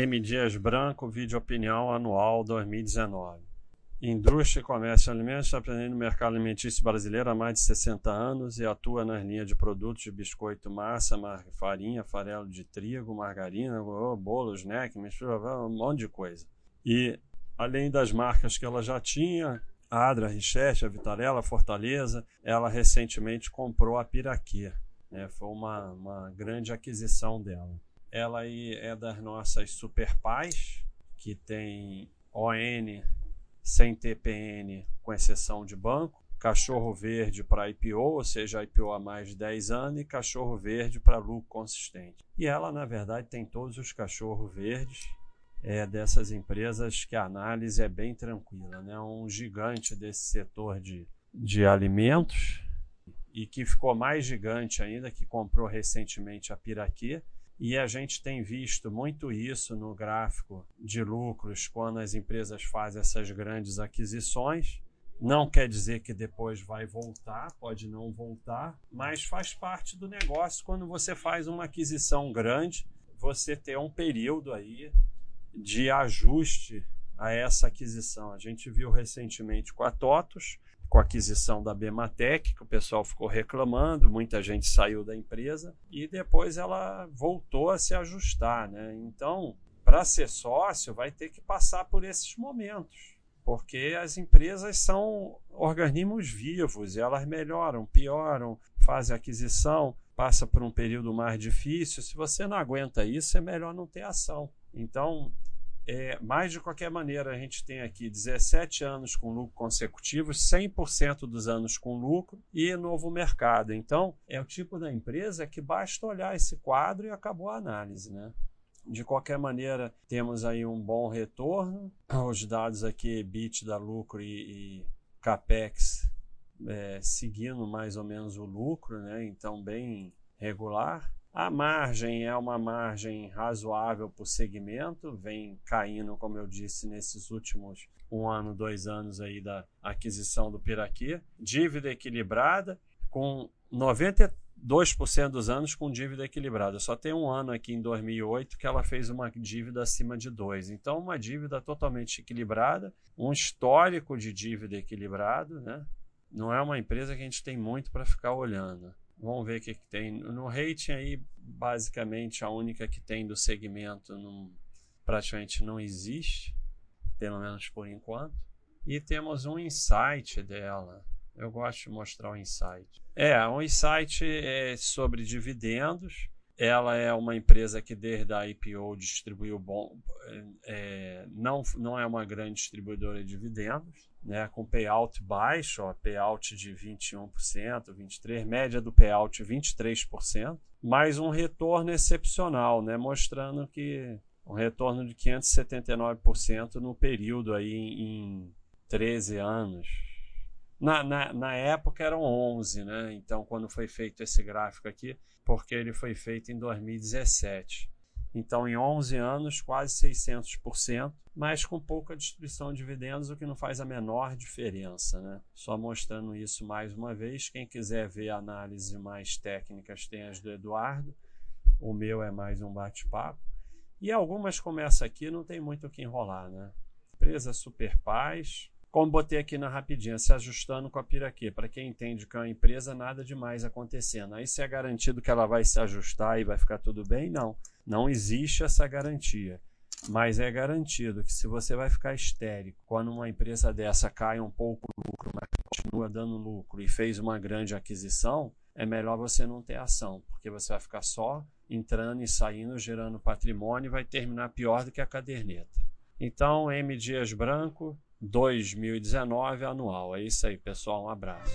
M. Dias Branco, vídeo opinião anual 2019. Indústria, comércio e alimentos está presente no mercado alimentício brasileiro há mais de 60 anos e atua nas linhas de produtos de biscoito, massa, farinha, farelo de trigo, margarina, bolo, snack, mistura, um monte de coisa. E além das marcas que ela já tinha, a Adra, Richete, a Vitarella, Fortaleza, ela recentemente comprou a Piraquê. Né? Foi uma, uma grande aquisição dela. Ela é das nossas super pais, que tem ON sem TPN, com exceção de banco, cachorro verde para IPO, ou seja, IPO há mais de 10 anos, e cachorro verde para lucro consistente. E ela, na verdade, tem todos os cachorros verdes é, dessas empresas que a análise é bem tranquila. Né? Um gigante desse setor de, de alimentos e que ficou mais gigante ainda, que comprou recentemente a Piraquê, e a gente tem visto muito isso no gráfico de lucros quando as empresas fazem essas grandes aquisições. Não quer dizer que depois vai voltar, pode não voltar, mas faz parte do negócio quando você faz uma aquisição grande, você ter um período aí de ajuste a essa aquisição. A gente viu recentemente com a TOTOS, com a aquisição da Bematec, que o pessoal ficou reclamando, muita gente saiu da empresa e depois ela voltou a se ajustar, né? Então, para ser sócio, vai ter que passar por esses momentos, porque as empresas são organismos vivos, elas melhoram, pioram, fazem aquisição, passa por um período mais difícil. Se você não aguenta isso, é melhor não ter ação. Então, é, mas, de qualquer maneira, a gente tem aqui 17 anos com lucro consecutivo, 100% dos anos com lucro e novo mercado. Então, é o tipo da empresa que basta olhar esse quadro e acabou a análise. Né? De qualquer maneira, temos aí um bom retorno. Os dados aqui, bit da lucro e, e capex, é, seguindo mais ou menos o lucro, né? então bem regular. A margem é uma margem razoável por segmento, vem caindo, como eu disse, nesses últimos um ano, dois anos aí da aquisição do Piraquê. Dívida equilibrada, com 92% dos anos com dívida equilibrada. Só tem um ano aqui em 2008 que ela fez uma dívida acima de 2. Então, uma dívida totalmente equilibrada, um histórico de dívida equilibrado, né? Não é uma empresa que a gente tem muito para ficar olhando. Vamos ver o que, que tem. No rating aí, basicamente, a única que tem do segmento não, praticamente não existe, pelo menos por enquanto. E temos um insight dela. Eu gosto de mostrar o insight. É, um insight é sobre dividendos. Ela é uma empresa que desde a IPO distribuiu bom, é, não, não é uma grande distribuidora de dividendos né, com payout baixo, ó, payout de 21%, 23%, média do payout 23%, mais um retorno excepcional, né, mostrando que um retorno de 579% no período aí em 13 anos. Na, na, na época eram 11, né? Então, quando foi feito esse gráfico aqui, porque ele foi feito em 2017. Então, em 11 anos, quase 600%, mas com pouca distribuição de dividendos, o que não faz a menor diferença. Né? Só mostrando isso mais uma vez. Quem quiser ver análises mais técnicas, tem as do Eduardo. O meu é mais um bate-papo. E algumas começam aqui, não tem muito o que enrolar. Né? Empresa Super Paz, como botei aqui na rapidinha, se ajustando com a Piraquê. Para quem entende que é uma empresa, nada demais acontecendo. Aí se é garantido que ela vai se ajustar e vai ficar tudo bem? Não. Não existe essa garantia. Mas é garantido que se você vai ficar histérico quando uma empresa dessa cai um pouco o lucro, mas continua dando lucro e fez uma grande aquisição, é melhor você não ter ação, porque você vai ficar só entrando e saindo, gerando patrimônio e vai terminar pior do que a caderneta. Então, M Dias Branco, 2019 anual. É isso aí, pessoal. Um abraço.